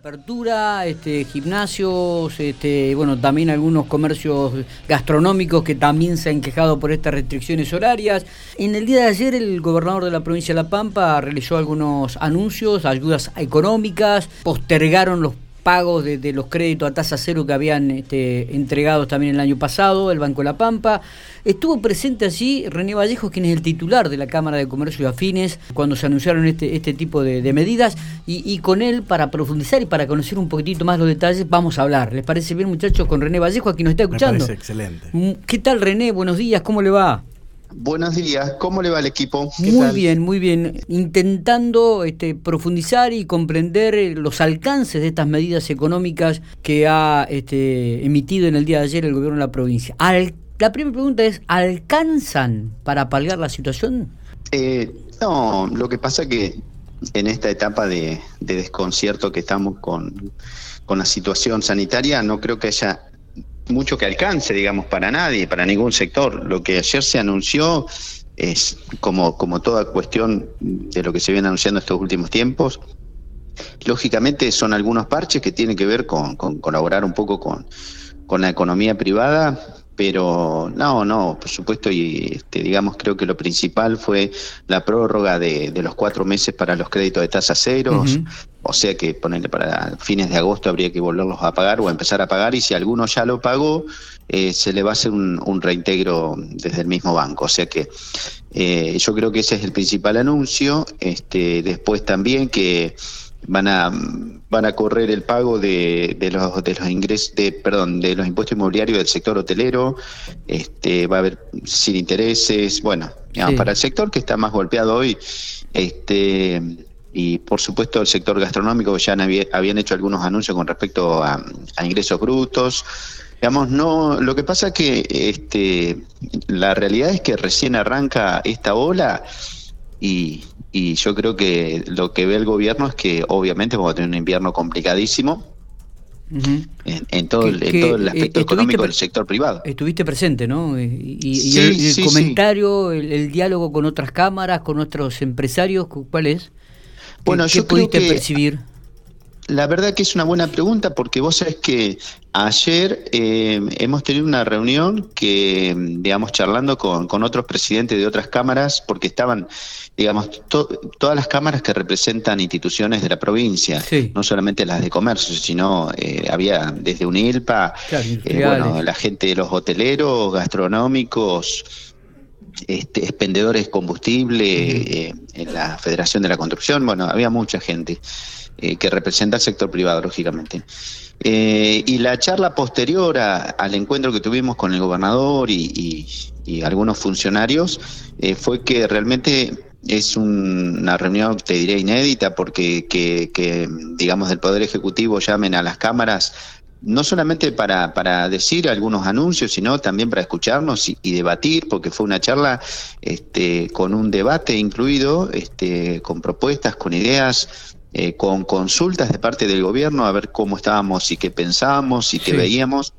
Apertura, este, gimnasios, este, bueno, también algunos comercios gastronómicos que también se han quejado por estas restricciones horarias. En el día de ayer el gobernador de la provincia de La Pampa realizó algunos anuncios, ayudas económicas, postergaron los pagos de, los créditos a tasa cero que habían este, entregado también el año pasado, el Banco de La Pampa. Estuvo presente allí René Vallejo, quien es el titular de la Cámara de Comercio y Afines, cuando se anunciaron este, este tipo de, medidas, y, con él, para profundizar y para conocer un poquitito más los detalles, vamos a hablar. ¿Les parece bien, muchachos, con René Vallejo, aquí nos está escuchando? Me parece excelente. Mm, ¿Qué tal, René? Buenos días, ¿cómo le va? Buenos días, ¿cómo le va al equipo? Muy bien, muy bien. Intentando este, profundizar y comprender eh, los alcances de estas medidas económicas que ha este, emitido en el día de ayer el gobierno de la provincia. la primera pregunta es, ¿alcanzan para paliar la situación? Eh, no, lo que pasa que en esta etapa de, desconcierto que estamos con, con la situación sanitaria, no creo que haya mucho que alcance, digamos, para nadie, para ningún sector. Lo que ayer se anunció es, como, como toda cuestión de lo que se viene anunciando estos últimos tiempos, lógicamente son algunos parches que tienen que ver con, colaborar un poco con, con la economía privada, pero no, no, por supuesto, y este, digamos, creo que lo principal fue la prórroga de, los cuatro meses para los créditos de tasa cero, o sea que ponerle para fines de agosto habría que volverlos a pagar o empezar a pagar, y si alguno ya lo pagó, eh, se le va a hacer un, reintegro desde el mismo banco, o sea que eh, yo creo que ese es el principal anuncio, este, después también que van a van a correr el pago de, de los de los ingresos de perdón de los impuestos inmobiliarios del sector hotelero. Este va a haber sin intereses bueno para el sector que está más golpeado hoy este y por supuesto el sector gastronómico ya habían hecho algunos anuncios con respecto a, a ingresos brutos. Digamos no lo que pasa es que este la realidad es que recién arranca esta ola y, y yo creo que lo que ve el gobierno es que obviamente vamos a tener un invierno complicadísimo en, todo el, todo el aspecto eh, económico del sector privado. Estuviste presente, ¿no? Y, el, comentario, el, diálogo con otras cámaras, con otros empresarios, ¿cuál es? Bueno, ¿Qué, yo pudiste percibir? La verdad que es una buena pregunta porque vos sabés que ayer eh, hemos tenido una reunión que, digamos, charlando con, con otros presidentes de otras cámaras, porque estaban, digamos, todas las cámaras que representan instituciones de la provincia, no solamente las de comercio, sino eh, había desde UNILPA, eh, bueno, la gente de los hoteleros, gastronómicos, este, expendedores de combustible, en la Federación de la Construcción, bueno, había mucha gente. Eh, que representa el sector privado, lógicamente. Eh, y la charla posterior al encuentro que tuvimos con el gobernador y, algunos funcionarios eh, fue que realmente es una reunión, te diré, inédita, porque que, digamos, del Poder Ejecutivo llamen a las cámaras no solamente para, para decir algunos anuncios, sino también para escucharnos y, y, debatir, porque fue una charla este, con un debate incluido, este, con propuestas, con ideas eh, con consultas de parte del gobierno a ver cómo estábamos y qué pensábamos y qué veíamos.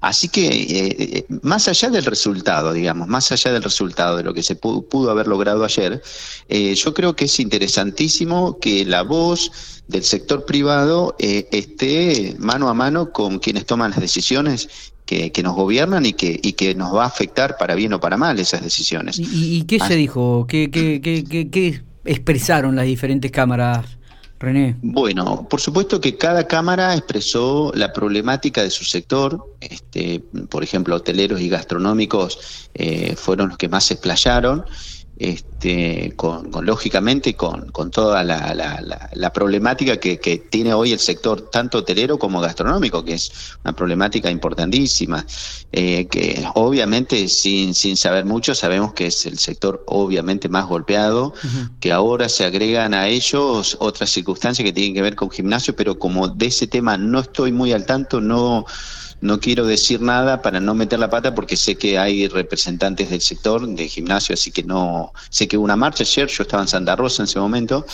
Así que, eh, eh, más allá del resultado, digamos, más allá del resultado de lo que se pudo, haber logrado ayer, yo creo que es interesantísimo que la voz del sector privado esté mano a mano con quienes toman las decisiones que, nos gobiernan y que, y que nos va a afectar para bien o para mal esas decisiones. ¿Y, qué se ah. dijo? ¿Qué, qué, qué, qué expresaron las diferentes cámaras, René? Bueno, por supuesto que cada cámara expresó la problemática de su sector. Este, por ejemplo, hoteleros y gastronómicos eh, fueron los que más se explayaron este, con, lógicamente con, con toda la, la, problemática que, que, tiene hoy el sector tanto hotelero como gastronómico, que es una problemática importantísima, eh, que obviamente sin, sin saber mucho sabemos que es el sector obviamente más golpeado, que ahora se agregan a ellos otras circunstancias que tienen que ver con gimnasio, pero como de ese tema no estoy muy al tanto, no no quiero decir nada para no meter la pata porque sé que hay representantes del sector de gimnasio, así que no sé que una marcha ayer, yo estaba en Santa Rosa en ese momento,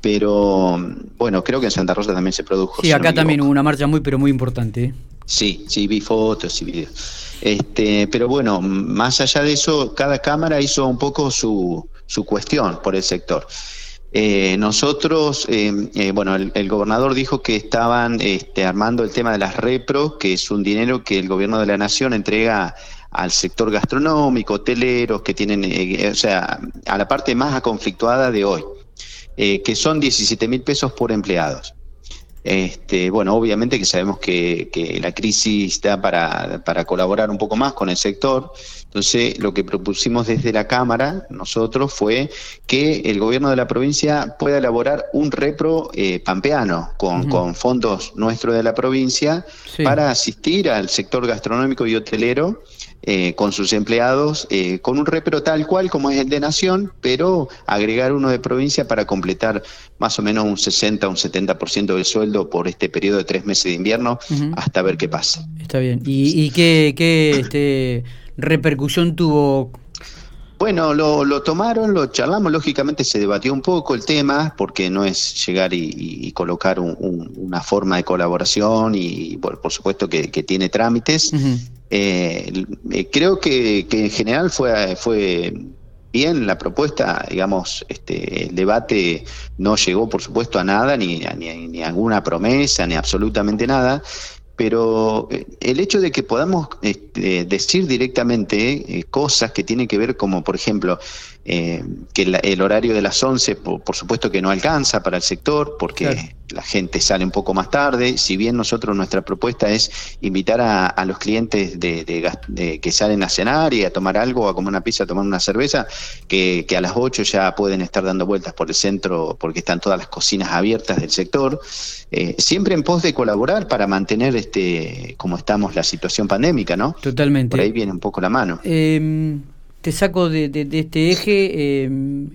pero bueno, creo que en Santa Rosa también se produjo. Sí, acá también hubo una marcha muy pero muy importante. ¿eh? Sí, sí, vi fotos y videos. Este, pero bueno, más allá de eso, cada cámara hizo un poco su, su cuestión por el sector. Eh, nosotros, eh, bueno, el, gobernador dijo que estaban este, armando el tema de las repro, que es un dinero que el gobierno de la nación entrega al sector gastronómico, hoteleros, que tienen, o sea, a la parte más conflictuada de hoy, que son 17 mil pesos por empleados. Este, bueno, obviamente que sabemos que, la crisis da para, para, colaborar un poco más con el sector. Entonces, lo que propusimos desde la Cámara, nosotros, fue que el gobierno de la provincia pueda elaborar un repro eh, pampeano con, con, fondos nuestros de la provincia para asistir al sector gastronómico y hotelero eh, con sus empleados, eh, con un repro tal cual como es el de Nación, pero agregar uno de provincia para completar más o menos un 60, un 70% del sueldo por este periodo de tres meses de invierno hasta ver qué pasa. Está bien. ¿Y, qué, qué este, repercusión tuvo bueno, lo, tomaron, lo charlamos, lógicamente se debatió un poco el tema, porque no es llegar y, colocar una forma de colaboración y por, supuesto que, tiene trámites. Eh, eh, creo que, en general fue, fue bien la propuesta, digamos, este, el debate no llegó por supuesto a nada, ni, ni, ni a alguna promesa, ni absolutamente nada, pero eh, el hecho de que podamos este, decir directamente eh, cosas que tienen que ver como, por ejemplo, eh, que el horario de las 11, por, supuesto que no alcanza para el sector, porque la gente sale un poco más tarde, si bien nosotros nuestra propuesta es invitar a, los clientes de, que salen a cenar y a tomar algo, a comer una pizza, a tomar una cerveza, que, a las 8 ya pueden estar dando vueltas por el centro porque están todas las cocinas abiertas del sector, eh, siempre en pos de colaborar para mantener este como estamos la situación pandémica, ¿no? Totalmente. Por ahí viene un poco la mano. Eh te saco de, este eje. Em,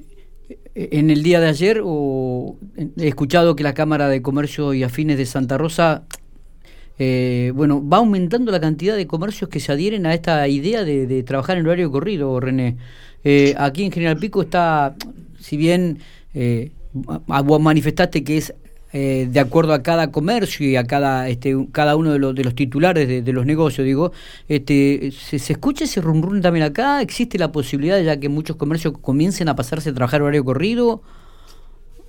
en el día de ayer o, he escuchado que la Cámara de Comercio y Afines de Santa Rosa, eh, bueno, va aumentando la cantidad de comercios que se adhieren a esta idea de, trabajar en horario corrido, René. Eh, aquí en General Pico está, si bien eh, manifestaste que es eh, de acuerdo a cada comercio y a cada este, cada uno de los, de los titulares de, los negocios, digo, este, ¿se, escucha ese rum, rum también acá? ¿Existe la posibilidad ya que muchos comercios comiencen a pasarse a trabajar horario corrido?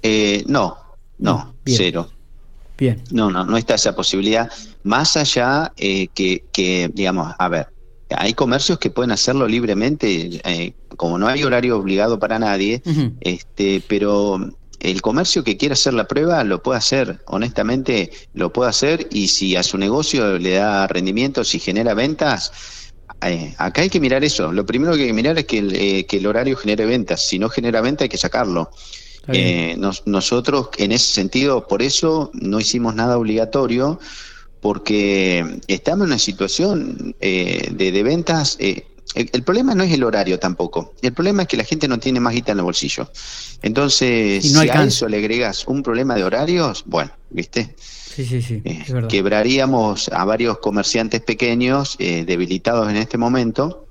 Eh, no, no, cero. Bien. No, no, no está esa posibilidad. Más allá eh, que, que, digamos, a ver, hay comercios que pueden hacerlo libremente, como no hay horario obligado para nadie, este, pero el comercio que quiera hacer la prueba lo puede hacer, honestamente lo puede hacer y si a su negocio le da rendimiento, si genera ventas, eh, acá hay que mirar eso. Lo primero que hay que mirar es que el, eh, que el horario genere ventas. Si no genera ventas hay que sacarlo. Eh, nosotros en ese sentido, por eso no hicimos nada obligatorio, porque estamos en una situación de, de, ventas el, problema no es el horario tampoco. El problema es que la gente no tiene más guita en el bolsillo. Entonces, si a eso le agregas un problema de horarios, bueno, ¿viste? Sí, sí, sí. Eh, quebraríamos a varios comerciantes pequeños eh, debilitados en este momento.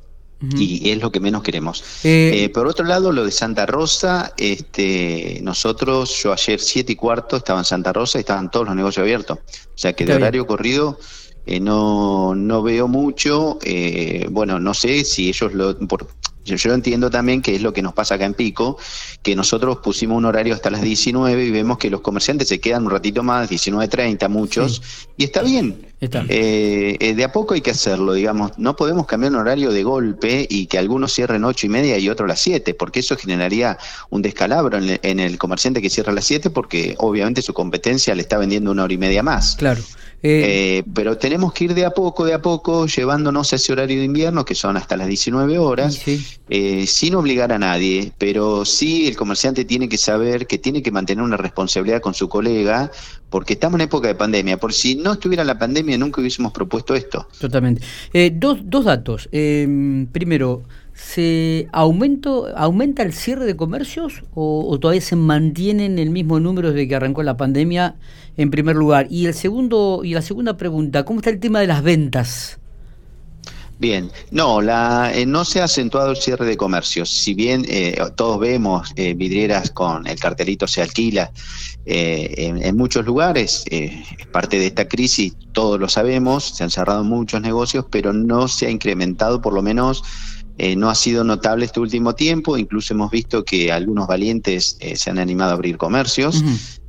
Y es lo que menos queremos. Eh, por otro lado, lo de Santa Rosa, este, nosotros, yo ayer siete y cuarto estaba en Santa Rosa y estaban todos los negocios abiertos. O sea que de horario corrido eh, no, no veo mucho. Eh, bueno, no sé si ellos lo... Por, yo, entiendo también que es lo que nos pasa acá en Pico, que nosotros pusimos un horario hasta las 19 y vemos que los comerciantes se quedan un ratito más, 19.30 muchos, y está bien. Eh, de a poco hay que hacerlo, digamos. No podemos cambiar un horario de golpe y que algunos cierren ocho y media y otros las 7, porque eso generaría un descalabro en el, en el comerciante que cierra a las 7 porque obviamente su competencia le está vendiendo una hora y media más. Claro. Eh, pero tenemos que ir de a poco, de a poco, llevándonos a ese horario de invierno, que son hasta las 19 horas, eh, sin obligar a nadie, pero sí el comerciante tiene que saber que tiene que mantener una responsabilidad con su colega, porque estamos en época de pandemia. Por si no estuviera la pandemia, nunca hubiésemos propuesto esto. Totalmente. Eh, dos, dos datos. Primero, ¿se aumento, aumenta el cierre de comercios o, todavía se mantienen el mismo número desde que arrancó la pandemia? en primer lugar. Y el segundo y la segunda pregunta, ¿cómo está el tema de las ventas? Bien, no, la, eh, no se ha acentuado el cierre de comercios. Si bien eh, todos vemos eh, vidrieras con el cartelito se alquila en, en, muchos lugares, es parte de esta crisis, todos lo sabemos, se han cerrado muchos negocios, pero no se ha incrementado por lo menos eh, no ha sido notable este último tiempo, incluso hemos visto que algunos valientes eh, se han animado a abrir comercios,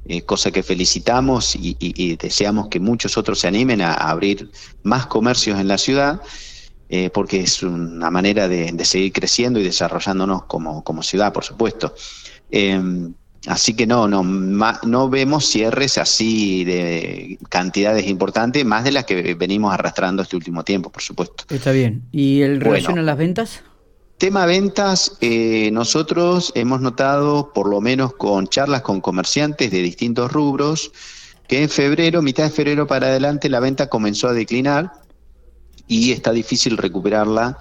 eh, cosa que felicitamos y, deseamos que muchos otros se animen a, abrir más comercios en la ciudad, porque es una manera de, seguir creciendo y desarrollándonos como, como ciudad, por supuesto. Así que no, no, no vemos cierres así de cantidades importantes, más de las que venimos arrastrando este último tiempo, por supuesto. Está bien. ¿Y el relación a las ventas? Tema ventas, eh, nosotros hemos notado, por lo menos con charlas con comerciantes de distintos rubros, que en febrero, mitad de febrero para adelante, la venta comenzó a declinar y está difícil recuperarla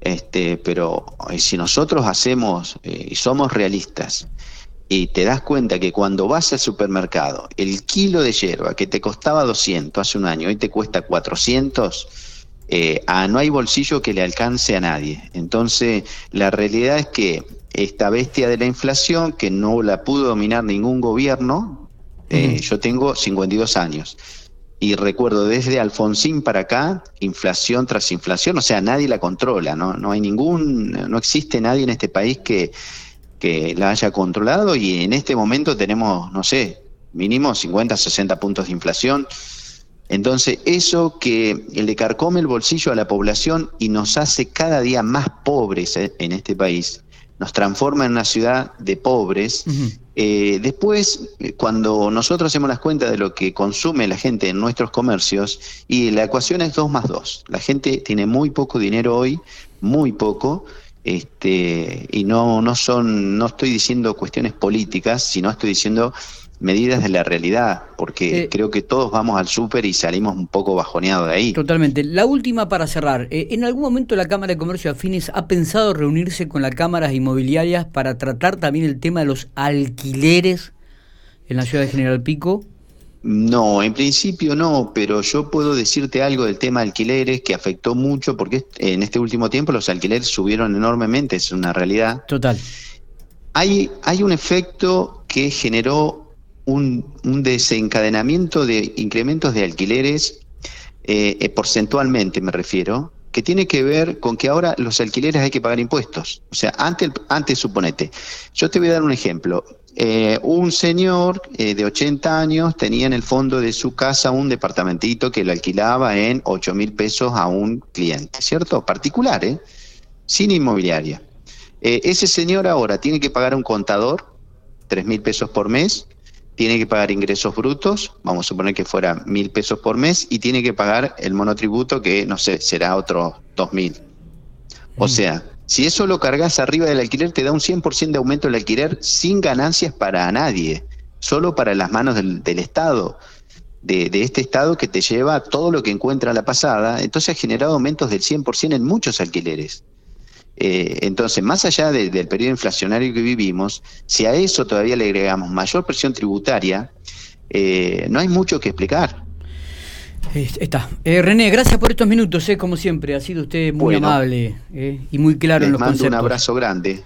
este, pero eh, si nosotros hacemos eh, y somos realistas y te das cuenta que cuando vas al supermercado, el kilo de hierba que te costaba 200 hace un año, hoy te cuesta 400, eh, no hay bolsillo que le alcance a nadie. Entonces, la realidad es que esta bestia de la inflación, que no la pudo dominar ningún gobierno, yo tengo 52 años, y recuerdo desde Alfonsín para acá, inflación tras inflación, o sea, nadie la controla, no, no hay ningún, no existe nadie en este país que, que la haya controlado y en este momento tenemos, no sé, mínimo 50, 60 puntos de inflación. Entonces, eso que le carcome el bolsillo a la población y nos hace cada día más pobres eh, en este país, nos transforma en una ciudad de pobres. Eh, después, cuando nosotros hacemos las cuentas de lo que consume la gente en nuestros comercios, y la ecuación es 2 más 2. La gente tiene muy poco dinero hoy, muy poco, este, y no, no son, no estoy diciendo cuestiones políticas, sino estoy diciendo medidas de la realidad, porque eh, creo que todos vamos al súper y salimos un poco bajoneados de ahí. Totalmente. La última para cerrar. Eh, ¿En algún momento la Cámara de Comercio Afines ha pensado reunirse con las cámaras inmobiliarias para tratar también el tema de los alquileres en la ciudad de General Pico? No, en principio no, pero yo puedo decirte algo del tema de alquileres que afectó mucho porque en este último tiempo los alquileres subieron enormemente, es una realidad. Total. Hay, hay un efecto que generó un, desencadenamiento de incrementos de alquileres, eh, eh, porcentualmente me refiero, que tiene que ver con que ahora los alquileres hay que pagar impuestos. O sea, antes, antes suponete, yo te voy a dar un ejemplo. Eh, un señor de 80 años tenía en el fondo de su casa un departamentito que lo alquilaba en 8 mil pesos a un cliente, ¿cierto? Particular, ¿eh? Sin inmobiliaria. ese señor ahora tiene que pagar un contador, 3 mil pesos por mes, tiene que pagar ingresos brutos, vamos a suponer que fuera mil pesos por mes, y tiene que pagar el monotributo que, no sé, será otro dos mil. O mm. sea, si eso lo cargas arriba del alquiler, te da un 100% de aumento del alquiler sin ganancias para nadie, solo para las manos del, Estado, de, este Estado que te lleva todo lo que encuentra la pasada. Entonces ha generado aumentos del 100% en muchos alquileres. Eh, entonces, más allá del periodo inflacionario que vivimos, si a eso todavía le agregamos mayor presión tributaria, eh, no hay mucho que explicar. Está. Eh, René, gracias por estos minutos, como siempre. Ha sido usted muy amable y muy claro en los mando un abrazo grande.